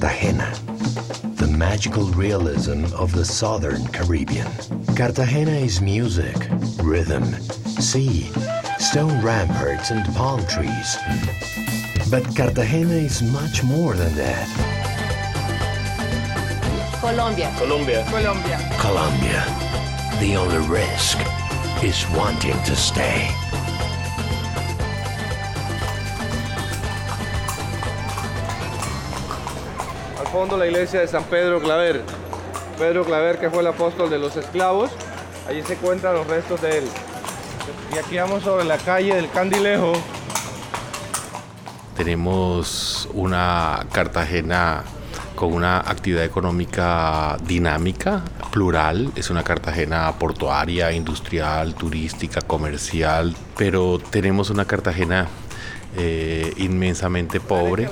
Cartagena, the magical realism of the southern Caribbean. Cartagena is music, rhythm, sea, stone ramparts, and palm trees. But Cartagena is much more than that. Colombia. Colombia. Colombia. Colombia. The only risk is wanting to stay. Fondo la iglesia de San Pedro Claver. Pedro Claver que fue el apóstol de los esclavos. Allí se encuentran los restos de él. Y aquí vamos sobre la calle del Candilejo. Tenemos una Cartagena con una actividad económica dinámica, plural. Es una Cartagena portuaria, industrial, turística, comercial, pero tenemos una Cartagena eh, inmensamente pobre.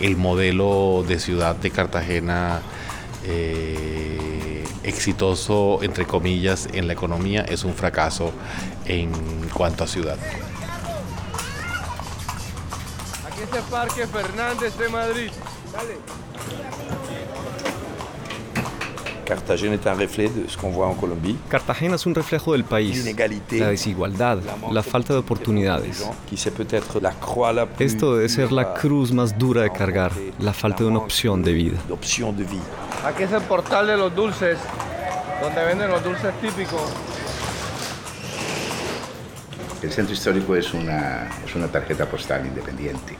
El modelo de ciudad de Cartagena eh, exitoso, entre comillas, en la economía es un fracaso en cuanto a ciudad. Aquí está Parque Fernández de Madrid. Dale. Cartagena es un reflejo del país, la desigualdad, la falta de oportunidades. Esto debe ser la cruz más dura de cargar, la falta de una opción de vida. Aquí es el portal de los dulces, donde venden los dulces típicos. El centro histórico es una, es una tarjeta postal independiente.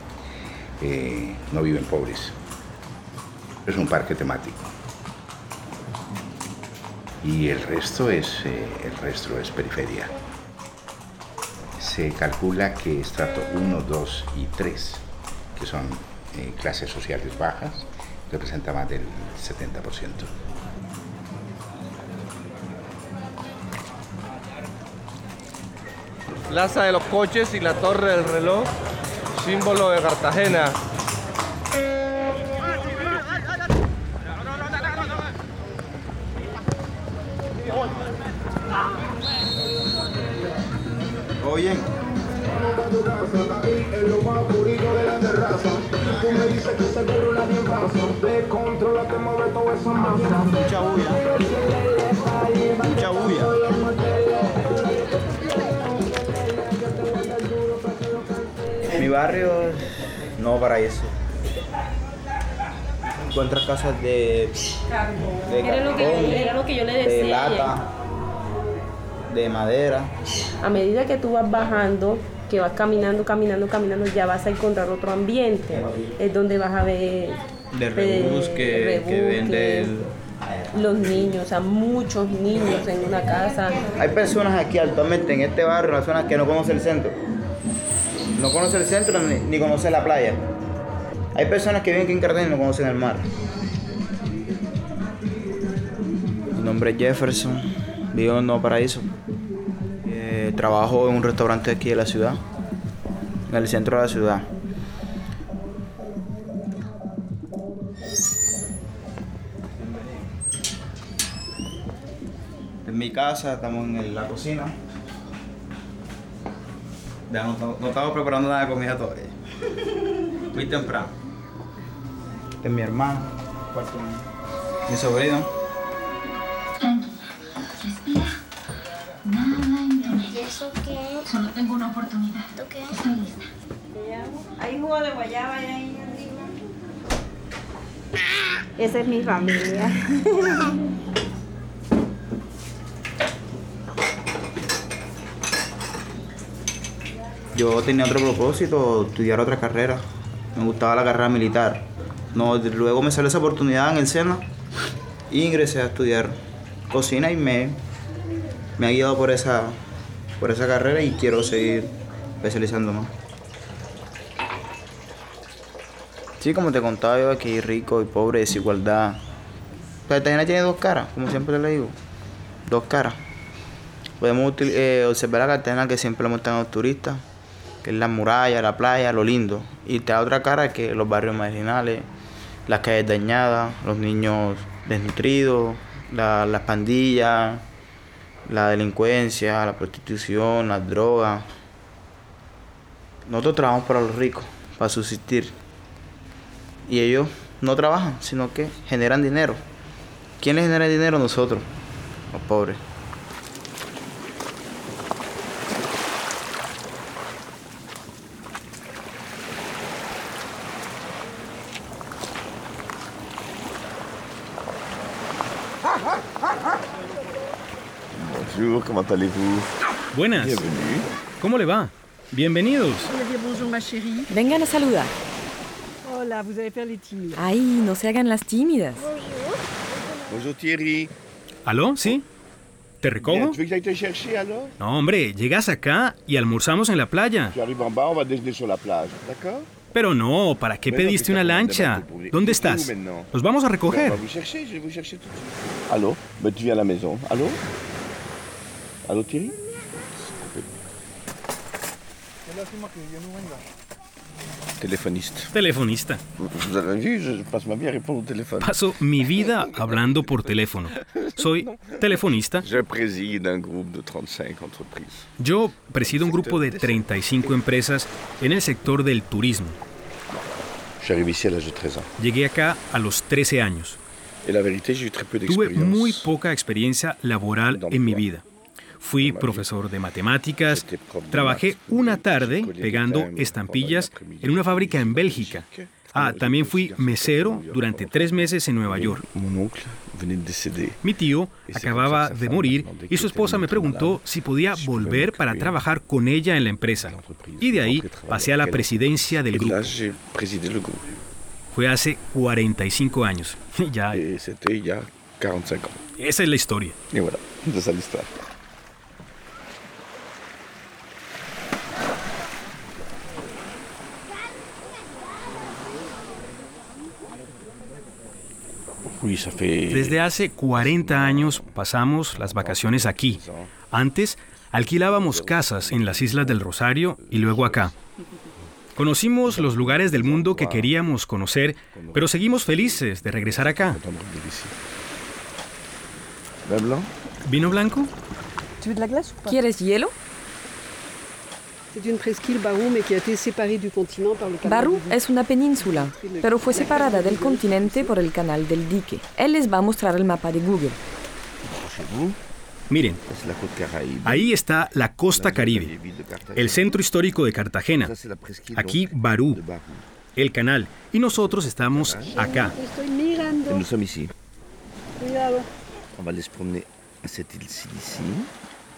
Eh, no viven pobres. Es un parque temático. Y el resto es, eh, el resto es periferia. Se calcula que estrato 1, 2 y 3, que son eh, clases sociales bajas, representa más del 70%. Plaza de los Coches y la Torre del Reloj, símbolo de Cartagena. ¿Todo bien? Mucha bulla. Mucha bulla. Mi barrio no paraíso. Encuentras casas de, de Era lo, que, era lo que yo le de decía. lata, de madera. A medida que tú vas bajando, que vas caminando, caminando, caminando, ya vas a encontrar otro ambiente. Es donde vas a ver... De eh, rebus que, que rebusques, vende el- Los niños, o sea, muchos niños en una casa. Hay personas aquí actualmente en este barrio, en la zona que no conocen el centro. No conocen el centro ni, ni conocen la playa. Hay personas que viven aquí en Cartagena y no conocen el mar. Mi nombre es Jefferson, vivo en Nuevo Paraíso. Eh, trabajo en un restaurante aquí de la ciudad, en el centro de la ciudad. En mi casa, estamos en la cocina. Ya no, estamos- no estamos preparando nada de comida todavía. Muy temprano. Este es mi hermano, mi sobrino. De guayaba ahí arriba. Esa es mi familia. Yo tenía otro propósito, estudiar otra carrera. Me gustaba la carrera militar. No, luego me salió esa oportunidad en el SENA y ingresé a estudiar cocina y me, me ha guiado por esa, por esa carrera y quiero seguir especializando más. Sí, como te contaba yo aquí, rico y pobre, desigualdad. Cartagena tiene dos caras, como siempre le digo. Dos caras. Podemos eh, observar la Cartagena que siempre le muestran a los turistas, que es la muralla, la playa, lo lindo. Y te da otra cara que los barrios marginales, las calles dañadas, los niños desnutridos, la- las pandillas, la delincuencia, la prostitución, las drogas. Nosotros trabajamos para los ricos, para subsistir. Y ellos no trabajan, sino que generan dinero. ¿Quién les genera dinero? Nosotros, los pobres. Buenas. ¿Cómo le va? Bienvenidos. bonjour ma chérie. Vengan a saludar. Hola, vous allez faire les timides. Ay, no se hagan las tímidas. Bonjour Thierry. ¿Aló? ¿Sí? ¿Te recojo? tu veux que j'aille te chercher alors No, hombre, llegas acá y almorzamos en la playa. Tu arrives en bas, on va déjeuner sur la plage, d'accord Pero no, ¿para qué pediste una lancha? ¿Dónde estás? Los vamos a recoger. Viens à la maison. Allô Allô Thierry Telefonista. Vie à répondre au téléphone. Paso mi vida hablando por teléfono. Soy telefonista. Je préside un groupe de 35 entreprises. Yo presido un grupo de 35 empresas en el sector del turismo. Je suis arrivé ici à l'âge de 13 ans. Llegué acá a los 13 años. Tuve muy poca experiencia laboral en mi vida. Fui profesor de matemáticas, trabajé una tarde pegando estampillas en una fábrica en Bélgica. Ah, también fui mesero durante tres meses en Nueva York. Mi tío acababa de morir y su esposa me preguntó si podía volver para trabajar con ella en la empresa. Y de ahí pasé a la presidencia del grupo. Fue hace 45 años. Ya, Et c'était il y a 45 ans. esa es la historia. Et voilà, c'est ça l'histoire. Oui, ça fait... Desde hace 40 años pasamos las vacaciones aquí. Antes alquilábamos casas en las Islas del Rosario y luego acá. Conocimos los lugares del mundo que queríamos conocer, pero seguimos felices de regresar acá. ¿Vino blanco? ¿Quieres hielo? Barú es una península, pero fue separada del continente por el canal del dique. Él les va a mostrar el mapa de Google. Miren, ahí está la costa caribe, el centro histórico de Cartagena. Aquí Barú, el canal, y nosotros estamos acá.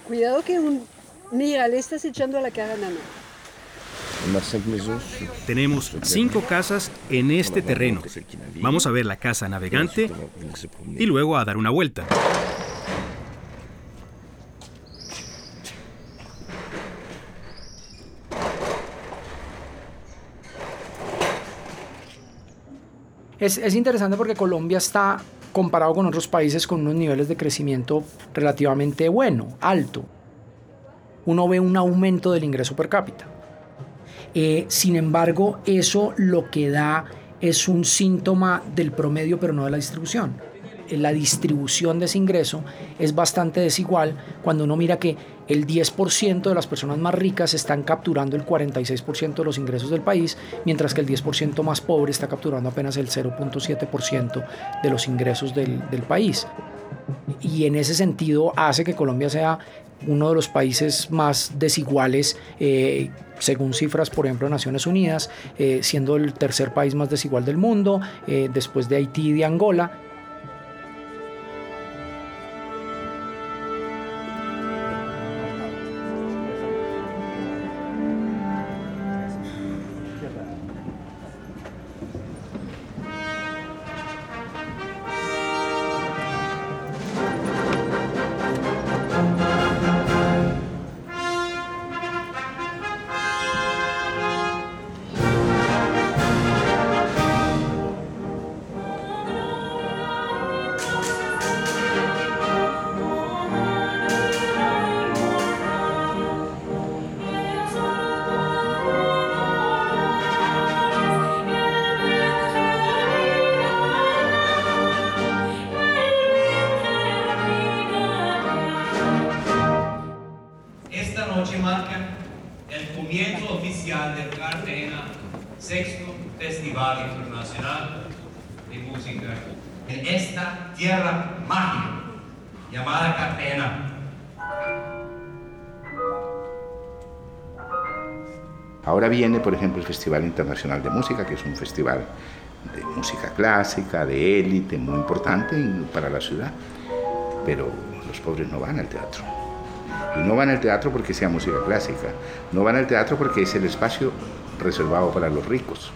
Cuidado que un... Mira, le estás echando a la cara a Nana. On a cinq maisons sur Tenemos cinco casas en este terreno. Vamos a ver la casa navegante y luego a dar una vuelta. Es, es interesante porque Colombia está comparado con otros países con unos niveles de crecimiento relativamente bueno, alto. Uno ve un aumento del ingreso per cápita. Eh, sin embargo, eso lo que da es un síntoma del promedio, pero no de la distribución. Eh, La distribución de ese ingreso es bastante desigual cuando uno mira que el 10% de las personas más ricas están capturando el 46% de los ingresos del país, mientras que el 10% más pobre está capturando apenas el 0.7% de los ingresos del, del país. Y en ese sentido hace que Colombia sea uno de los países más desiguales, eh, según cifras, por ejemplo, de Naciones Unidas, eh, siendo el tercer país más desigual del mundo, eh, después de Haití y de Angola. Sexto Festival. Internacional de Música en esta tierra mágica llamada Cartagena. Ahora viene, por ejemplo, el Festival Internacional de Música, que es un festival de música clásica, de élite, muy importante para la ciudad. Pero los pobres no van al teatro. Y no van al teatro porque sea música clásica. No van al teatro porque es el espacio reservado para los ricos.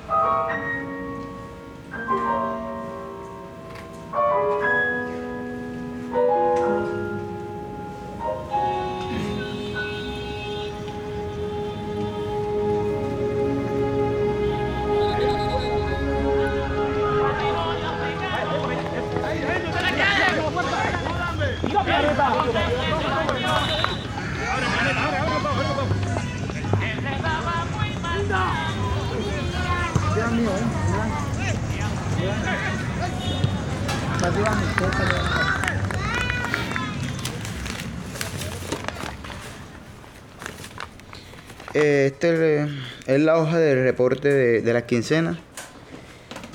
Este es la hoja de reporte de, de las quincenas.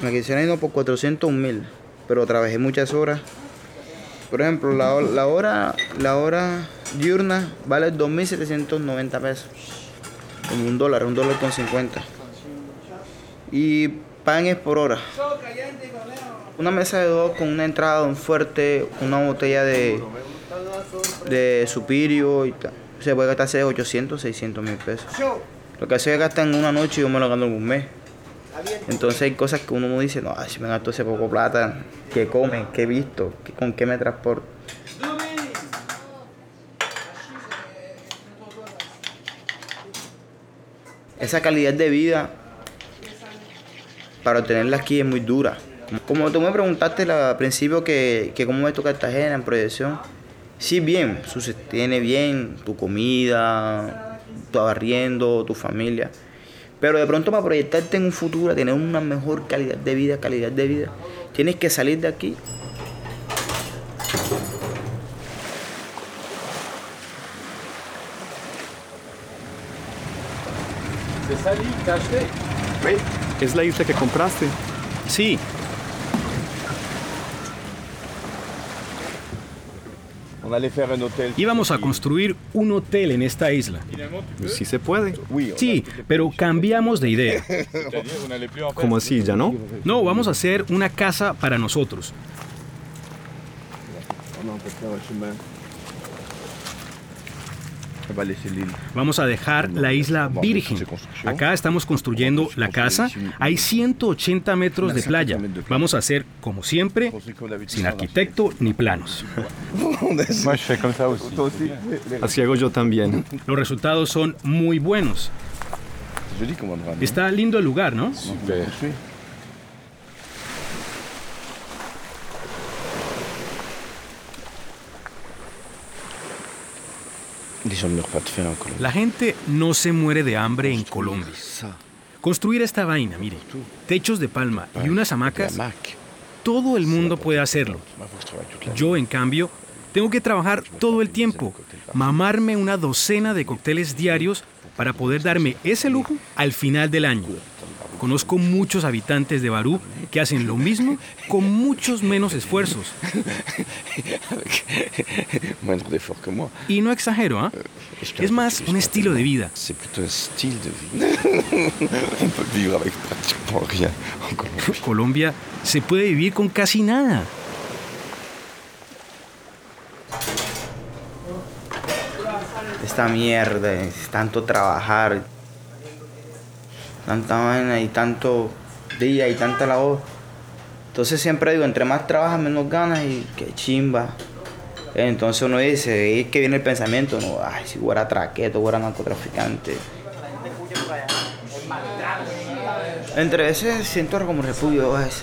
La quincena vino por 401 mil, pero trabajé muchas horas. Por ejemplo, la, hor- la hora la hora diurna vale 2.790 pesos. Un dólar, un dólar con 50. Y pagan es por hora. Una mesa de dos con una entrada, un fuerte, una botella de, de supirio y tal. Se puede gastarse 800, 600 mil pesos. Lo que se gasta en una noche yo me lo gano en un mes. Entonces hay cosas que uno no dice, no, si me gasto ese poco plata, ¿qué come? ¿Qué he visto? ¿Qué- ¿Con qué me transporto? Esa calidad de vida, para obtenerla aquí es muy dura. Como tú me preguntaste al principio que, que cómo es tu Cartagena en proyección, sí bien, tiene bien tu comida, tu arriendo, tu familia. Pero de pronto para proyectarte en un futuro, a tener una mejor calidad de vida, calidad de vida, tienes que salir de aquí. ¿Es la isla que compraste? Sí. On allait faire un hôtel. Íbamos a construir un hotel en esta isla. Sí se puede. Sí, pero cambiamos de idea. ¿Cómo así? ¿Ya no? No, vamos a hacer una casa para nosotros. On peut faire un chemin. On va laisser l'île. Vamos a dejar la isla virgen. Acá estamos construyendo la casa. Hay 180 metros de playa. Vamos a hacer, como siempre, sin arquitecto ni planos. Así hago yo también. Los resultados son muy buenos. Está lindo el lugar, ¿no? Super. Les gens ne meurent pas de faim en Colombie. La gente no se muere de hambre en Colombia. Construir esta vaina, mire, techos de palma y unas hamacas, todo el mundo puede hacerlo. Yo, en cambio, tengo que trabajar todo el tiempo, mamarme una docena de cócteles diarios para poder darme ese lujo al final del año. Conozco muchos habitantes de Barú que hacen lo mismo con muchos menos esfuerzos. Y no exagero, ¿ah? Es más un estilo de vida. Colombia se puede vivir con casi nada. Esta mierda, es tanto trabajar, tanta vaina y tanto día y tanta labor. Entonces siempre digo, entre más trabajas, menos ganas y qué chimba. Entonces uno dice, es que viene el pensamiento, no, ay, si fuera traqueto, fuera narcotraficante. Entre veces siento como repudio a veces.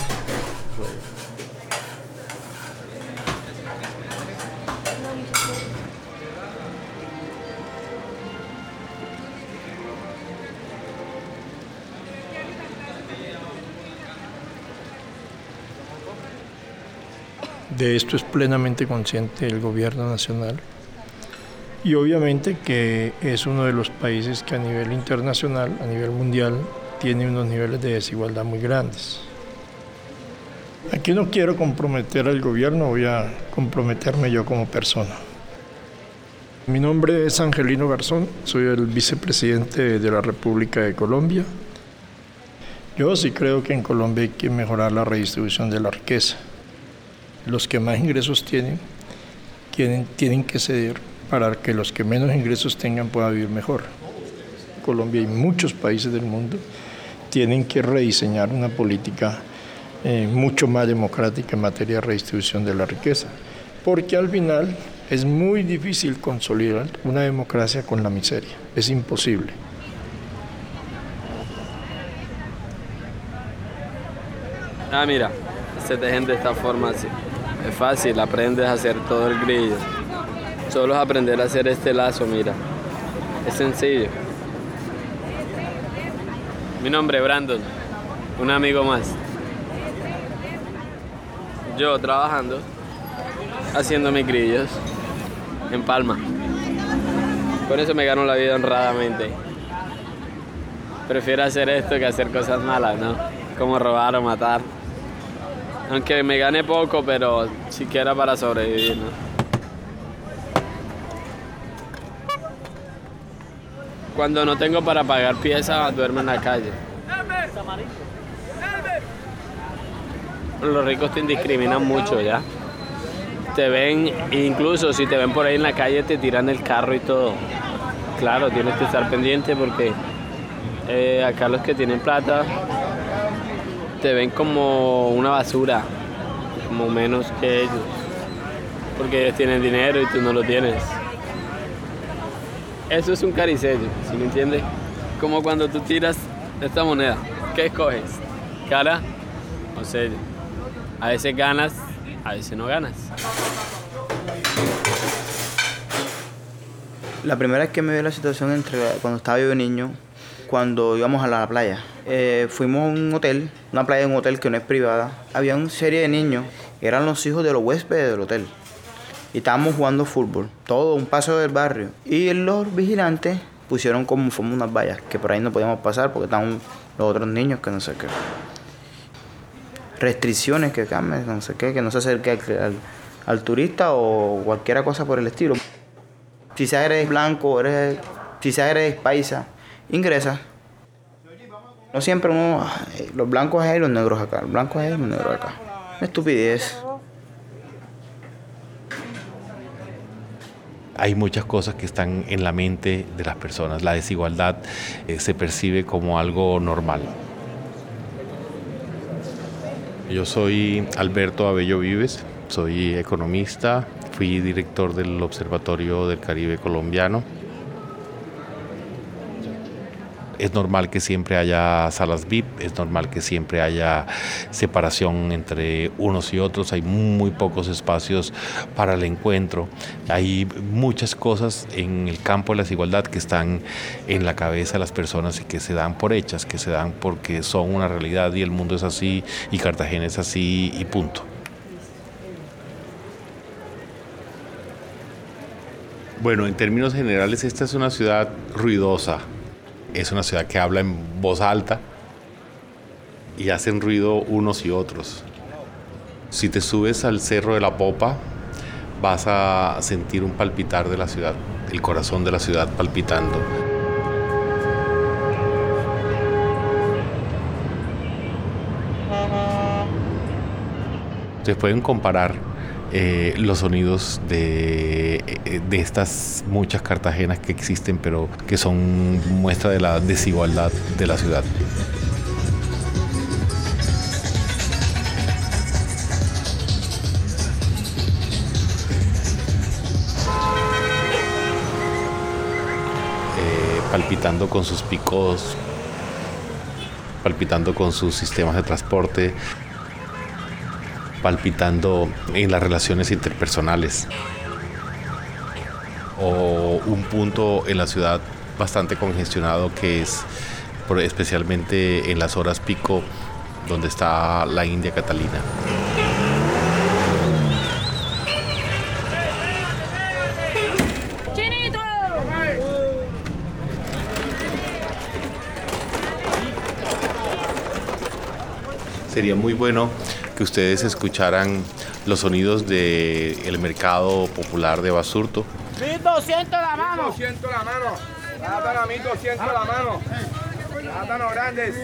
De esto es plenamente consciente el gobierno nacional y obviamente que es uno de los países que a nivel internacional, a nivel mundial, tiene unos niveles de desigualdad muy grandes. Aquí no quiero comprometer al gobierno, voy a comprometerme yo como persona. Mi nombre es Angelino Garzón, soy el vicepresidente de la República de Colombia. Yo sí creo que en Colombia hay que mejorar la redistribución de la riqueza. Los que más ingresos tienen tienen, que ceder para que los que menos ingresos tengan puedan vivir mejor. Colombia y muchos países del mundo tienen que rediseñar una política eh, mucho más democrática en materia de redistribución de la riqueza, porque al final es muy difícil consolidar una democracia con la miseria, es imposible. Ah, mira, se tejen de esta forma así. Es fácil, aprendes a hacer todo el grillo. Solo es aprender a hacer este lazo, mira. Es sencillo. Mi nombre es Brandon, un amigo más. Yo trabajando, haciendo mis grillos en Palma. Con eso me gano la vida honradamente. Prefiero hacer esto que hacer cosas malas, ¿no? Como robar o matar. Aunque me gane poco, pero siquiera para sobrevivir, ¿no? Cuando no tengo para pagar piezas, duermo en la calle. Los ricos te indiscriminan mucho ya. Te ven, incluso si te ven por ahí en la calle, te tiran el carro y todo. Claro, tienes que estar pendiente porque eh, acá los que tienen plata te ven como una basura, como menos que ellos. Porque ellos tienen dinero y tú no lo tienes. Eso es un caricello, ¿sí me entiendes? Como cuando tú tiras esta moneda, ¿qué escoges? ¿Cara o sello? A veces ganas, a veces no ganas. La primera vez que me vi la situación entre cuando estaba yo niño, cuando íbamos a la playa. Eh, fuimos a un hotel, una playa de un hotel que no es privada. Había una serie de niños, eran los hijos de los huéspedes del hotel. Y estábamos jugando fútbol, todo un paso del barrio. Y los vigilantes pusieron como unas vallas, que por ahí no podíamos pasar porque estaban los otros niños que no sé qué. Restricciones que cambien, no sé qué, que no se acerque al, turista o cualquier cosa por el estilo. Si eres blanco, eres, si eres paisa, ingresa. No siempre los blancos ahí, los negros acá, los blancos ahí, los negros acá. Estupidez. Hay muchas cosas que están en la mente de las personas. La desigualdad eh, se percibe como algo normal. Yo soy Alberto Abello Vives, soy economista, fui director del Observatorio del Caribe Colombiano. Es normal que siempre haya salas VIP, es normal que siempre haya separación entre unos y otros, hay muy pocos espacios para el encuentro, hay muchas cosas en el campo de la desigualdad que están en la cabeza de las personas y que se dan por hechas, que se dan porque son una realidad y el mundo es así y Cartagena es así y punto. Bueno, en términos generales, esta es una ciudad ruidosa. Es una ciudad que habla en voz alta y hacen ruido unos y otros. Si te subes al cerro de la Popa, vas a sentir un palpitar de la ciudad, el corazón de la ciudad palpitando. Se pueden comparar eh, los sonidos de, eh, de, estas muchas Cartagenas que existen, pero que son muestra de la desigualdad de la ciudad. Eh, palpitando con sus picos, palpitando con sus sistemas de transporte, palpitando en las relaciones interpersonales. O un punto en la ciudad bastante congestionado que es especialmente en las horas pico donde está la India Catalina. Sería muy bueno que ustedes escucharan los sonidos del mercado popular de Basurto. 1200 la mano. 1200 la mano. Plátano a 1200 la mano. Plátano grandes.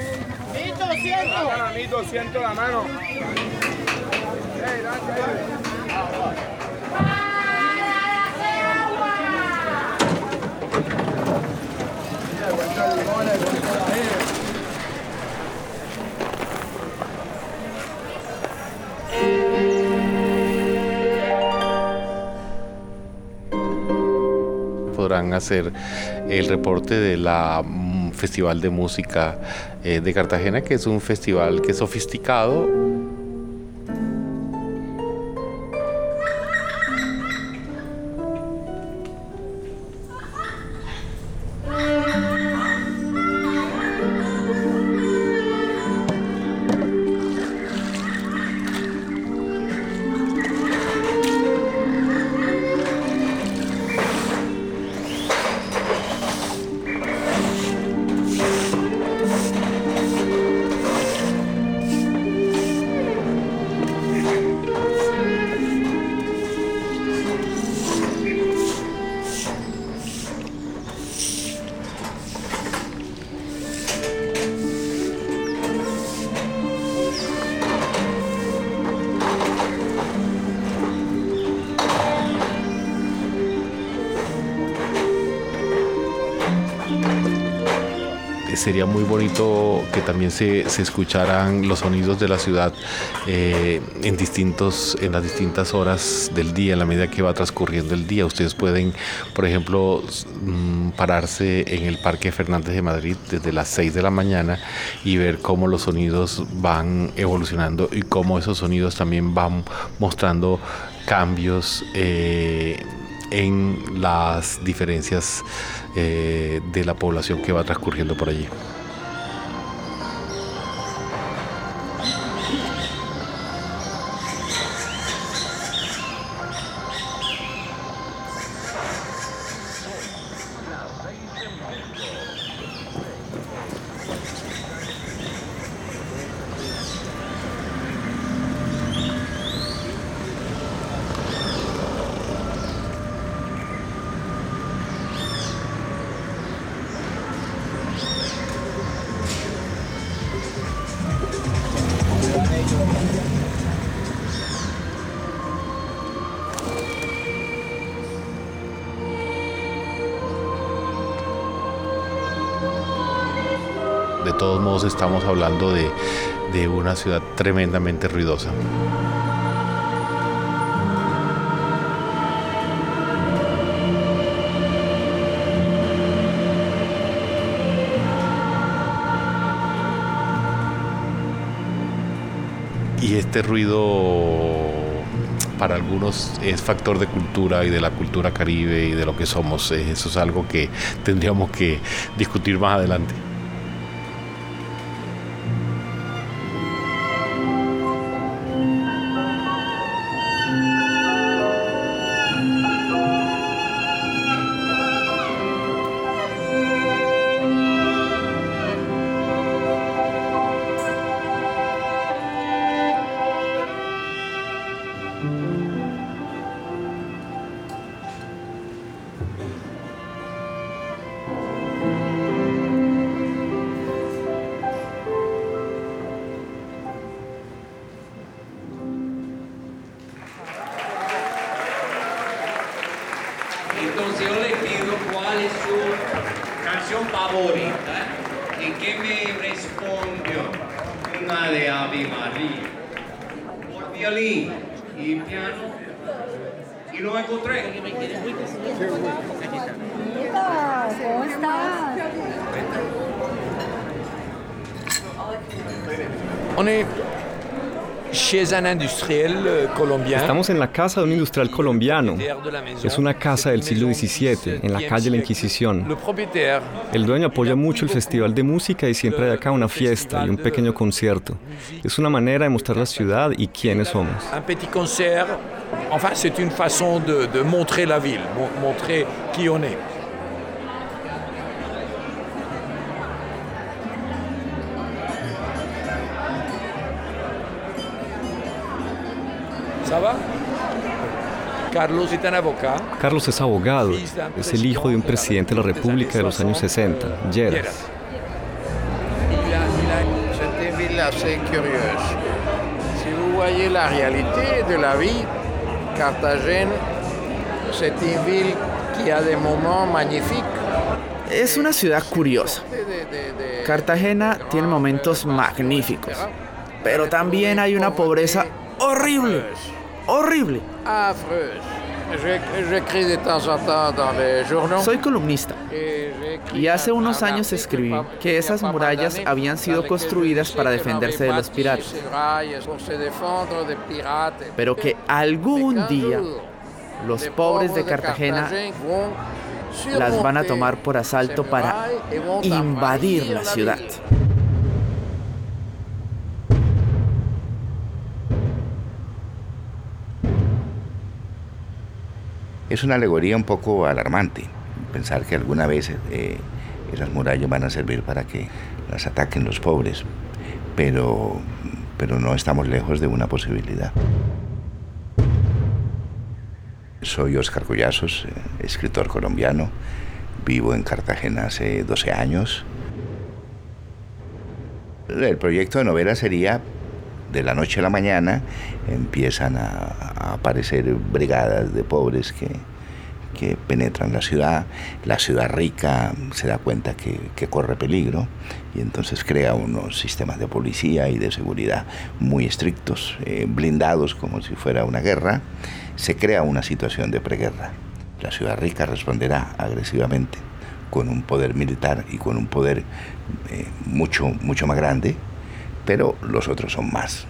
1200. Plátano a 1200 la mano. Podrán hacer el reporte de la mm, Festival de Música eh, de Cartagena, que es un festival que es sofisticado. Que también se, se escucharan los sonidos de la ciudad eh, en, distintos, en las distintas horas del día, en la medida que va transcurriendo el día. Ustedes pueden, por ejemplo, mm, pararse en el Parque Fernández de Madrid desde las 6 de la mañana y ver cómo los sonidos van evolucionando y cómo esos sonidos también van mostrando cambios. Eh, en las diferencias eh, de la población que va transcurriendo por allí. Todos modos estamos hablando de, de una ciudad tremendamente ruidosa. Y este ruido para algunos es factor de cultura y de la cultura caribe y de lo que somos. Eso es algo que tendríamos que discutir más adelante. Estamos en la casa de un industrial colombiano. Es una casa del siglo XVII, en la calle La Inquisición. El dueño apoya mucho el festival de música y siempre hay acá una fiesta y un pequeño concierto. Es una manera de mostrar la ciudad y quiénes somos. un petit concert. Enfin, c'est une façon de, de montrer la ville, mo- montrer qui on est. Ça va Carlos avocat. Carlos es abogado, es el hijo de un presidente de la República de los años 60, Lleras. Si vous voyez la réalité de la vie, Carthagène, c'est une ville qui a des moments magnifiques. Es una ciudad curiosa. Cartagena tiene momentos magníficos, pero también hay una pobreza horrible, horrible. Journaux. Soy columnista y hace unos años escribí que esas murallas habían sido construidas para defenderse de los piratas, pero que algún día los pobres de Cartagena las van a tomar por asalto para invadir la ciudad. Es una alegoría un poco alarmante pensar que alguna vez eh, esas murallas van a servir para que las ataquen los pobres, pero, pero no estamos lejos de una posibilidad. Soy Oscar Collazos, eh, escritor colombiano, vivo en Cartagena hace 12 años. El proyecto de novela sería de la noche a la mañana empiezan a, aparecer brigadas de pobres que, que penetran la ciudad. La ciudad rica se da cuenta que, que corre peligro y entonces crea unos sistemas de policía y de seguridad muy estrictos, eh, blindados como si fuera una guerra. Se crea una situación de preguerra. La ciudad rica responderá agresivamente con un poder militar y con un poder eh, mucho, mucho más grande, pero los otros son más.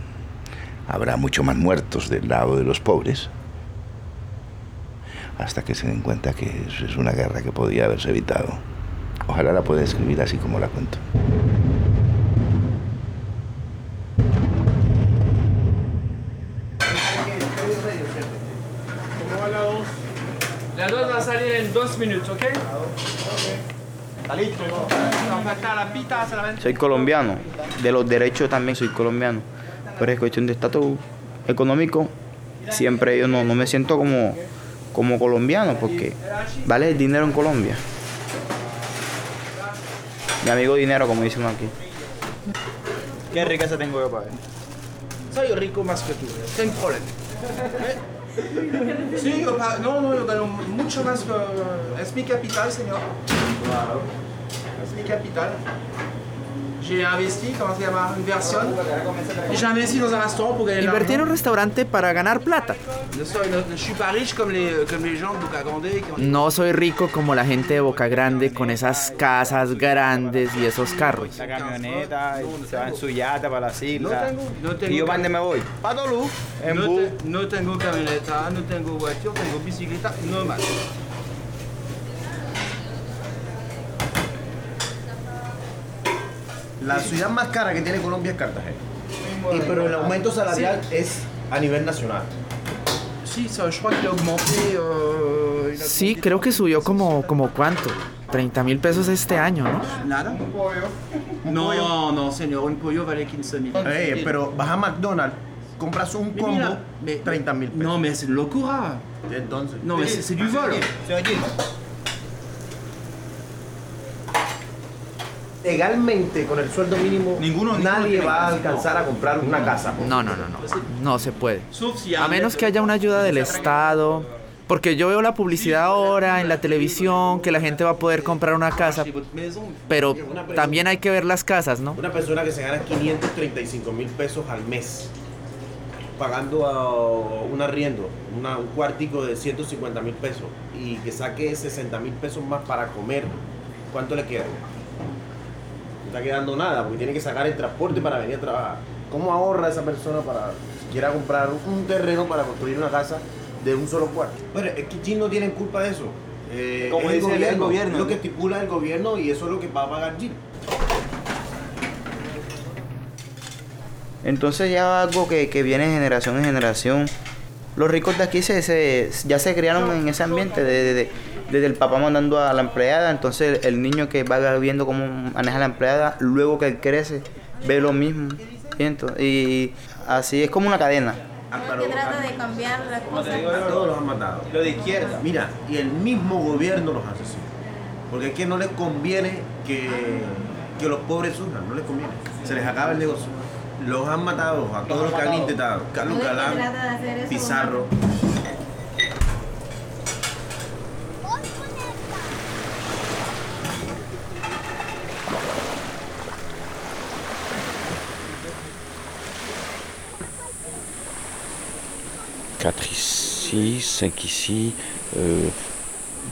Habrá mucho más muertos del lado de los pobres, hasta que se den cuenta que es es una guerra que podía haberse evitado. Ojalá la pueda escribir así como la cuento. Dos va a salir en dos minutos, ¿ok? Soy colombiano, de los derechos también soy colombiano, pero es cuestión de estatus económico, siempre yo no, no me siento como, como colombiano porque vale el dinero en Colombia. Mi amigo dinero, como dicen aquí. ¿Qué riqueza tengo yo para ver? Soy rico más que tú, sin problema. Sí, yo no, no, yo gano mucho más que... Es mi capital, señor. Claro. Es mi capital. J'ai investi, comment se llama? Inversión. Et J'ai investi dans un restaurant pour gagner de Invertir en un restaurante para ganar plata. Ne soy- ne- ne suis pas riche comme les, comme les gens de Boca Grande qui ont... No soy rico como la gente de Boca Grande con esas casas grandes y esos carros. La camioneta, y se va en su yate para las islas. No tengo- no tengo ¿Y yo para cam- dónde me voy? Para Tolú, en no, bus. te- no tengo camioneta, no tengo voiture, tengo bicicleta, no más. La ciudad más cara que tiene Colombia es Cartagena. Y, pero el aumento salarial es a nivel nacional. Sí, a Sí, creo que subió como, como cuánto, 30 mil pesos este año, ¿no? Nada. No, no, señor, un pollo vale 15 mil. Eh, pero vas a McDonald's, compras un combo, mira, mais- 30 mil pesos. Mais c'est une locura. Entonces. Non, mais c'est c'est du vol. Legalmente, con el sueldo mínimo, nadie va a alcanzar a comprar una casa. No, no, no, no. No se puede. A menos que haya una ayuda del Estado. Porque yo veo la publicidad ahora en la televisión que la gente va a poder comprar una casa. Pero también hay que ver las casas, ¿no? Una persona que se gana 535 mil pesos al mes, pagando un arriendo, una- un cuartico de 150 mil pesos, y que saque 60 mil pesos más para comer, ¿cuánto le queda? No está quedando nada, porque tiene que sacar el transporte para venir a trabajar. ¿Cómo ahorra esa persona para si quiera comprar un terreno para construir una casa de un solo cuarto? Bueno, es que Jim no tiene culpa de eso. Eh, Como es dice el gobierno, es lo que estipula el gobierno y eso es lo que va a pagar Jim. Entonces ya algo que, que viene de generación en generación. Los ricos de aquí se, se- ya se criaron en ese ambiente, de- de- de- desde el papá mandando a la empleada, entonces el niño que va viendo cómo maneja la empleada, luego que él crece, ve lo mismo. Y, y así es como una cadena. Álvaro, que trata de cambiar las cosas. todos los han matado. Lo de izquierda. Mira, y el mismo gobierno los asesina. Porque es que no les conviene que, que los pobres sufran, no les conviene. Se les acaba el negocio. Los han matado a todos los que han intentado. Carlos Galán, Pizarro. Quatre ici, cinq ici, euh,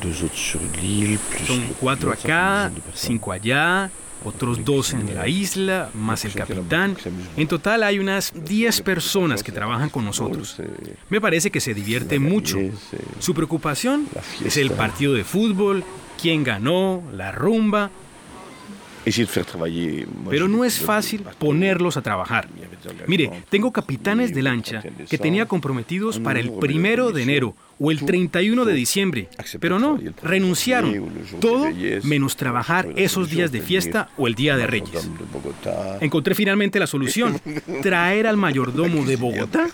deux autres sur l'île, plus Son le cuatro pilote, ça fait une acá, dizaine de personnes. cinco allá, otros dos en la isla, más el capitán. En total hay unas 10 personas que trabajan con nosotros. Me parece que se divierte mucho. Su preocupación es el partido de fútbol, quién ganó, la rumba, pero no es fácil ponerlos a trabajar. Mire, tengo capitanes de lancha que tenía comprometidos para el primero de enero o el 31 de diciembre, pero no, renunciaron. Todo menos trabajar esos días de fiesta o el Día de Reyes. Encontré finalmente la solución, traer al mayordomo de Bogotá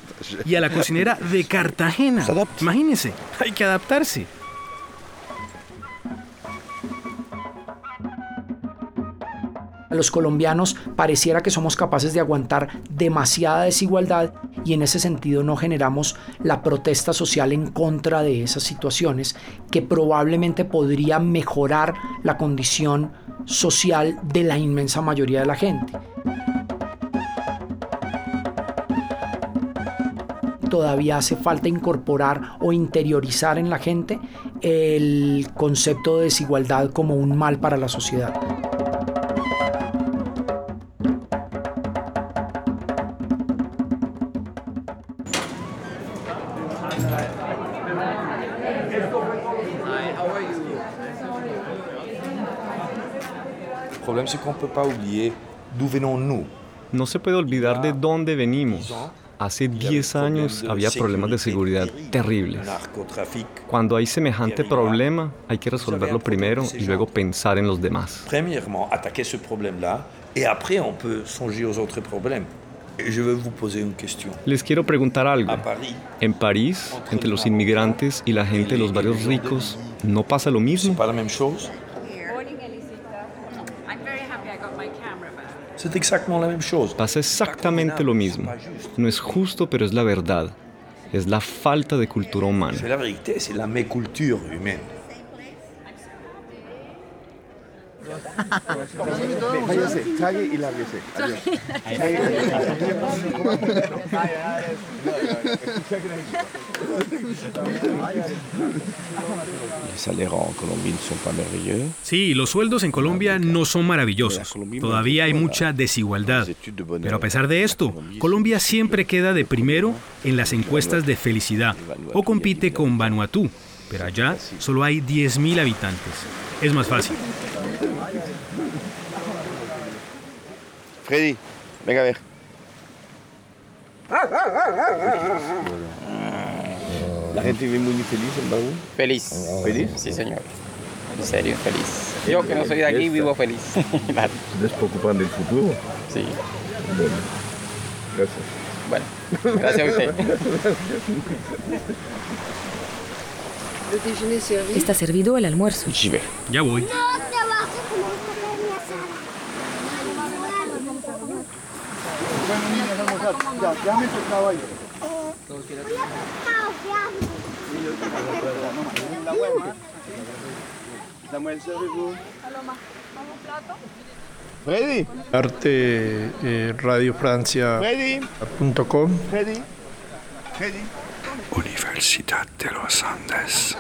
y a la cocinera de Cartagena. Imagínense, hay que adaptarse. A los colombianos pareciera que somos capaces de aguantar demasiada desigualdad y en ese sentido no generamos la protesta social en contra de esas situaciones que probablemente podría mejorar la condición social de la inmensa mayoría de la gente. Todavía hace falta incorporar o interiorizar en la gente el concepto de desigualdad como un mal para la sociedad. Le problème, c'est qu'on ne peut pas oublier d'où venons-nous. No se puede olvidar de dónde venimos. Hace 10 años había problemas de seguridad terribles. Cuando hay semejante problema, hay que resolverlo primero y luego pensar en los demás. Premièrement, attaquer ce problème-là, et après, on peut songer aux autres problèmes. Les quiero preguntar algo. En París, entre los inmigrantes y la gente de los barrios ricos, ¿no pasa lo mismo? pas la même chose C'est exactement la même chose. Pasa exactamente lo mismo. No es justo, pero es la verdad. Es la falta de cultura humana. C'est la vérité, c'est la méculture humaine. Váyase, calle y lárguese. Adiós. Les salaires en Merveilleux. Sí, los sueldos en Colombia no son maravillosos. Todavía hay mucha desigualdad. Pero a pesar de esto, Colombia siempre queda de primero en las encuestas de felicidad o compite con Vanuatu. Pero allá solo hay 10.000 habitantes. Es más fácil. Freddy, venga a ver. La gente vive muy feliz en Barú. Feliz. ¿Feliz? Sí, señor. En serio, feliz. Yo que no soy de aquí vivo feliz. Claro. ¿Se preocupan del futuro? Sí. Bueno, gracias. Bueno, gracias a usted. Está servido el almuerzo. Ya voy. Tu caballo. Freddy. Arte eh, radiofrancia.com. Freddy. Freddy. Universidad de los Andes.